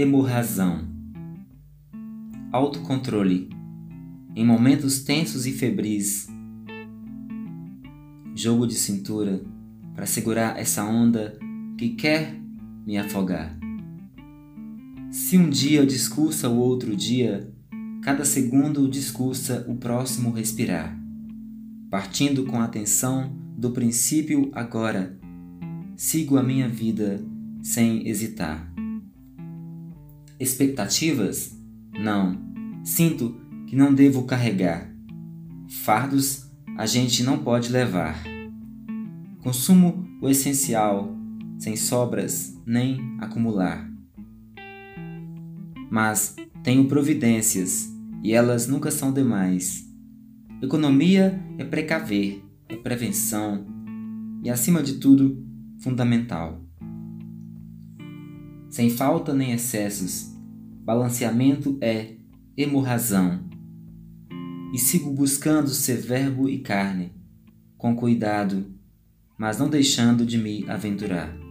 hemorrazão. Autocontrole. Em momentos tensos e febris. Jogo de cintura para segurar essa onda que quer me afogar. Se um dia discursa o outro dia, cada segundo discursa o próximo respirar, partindo com atenção do princípio agora. Sigo a minha vida sem hesitar. Expectativas? Não. Sinto que não devo carregar. Fardos a gente não pode levar. Consumo o essencial, sem sobras nem acumular mas tenho providências e elas nunca são demais. Economia é precaver, é prevenção e, acima de tudo, fundamental. Sem falta nem excessos, balanceamento é hemorrazão. E sigo buscando ser verbo e carne, com cuidado, mas não deixando de me aventurar.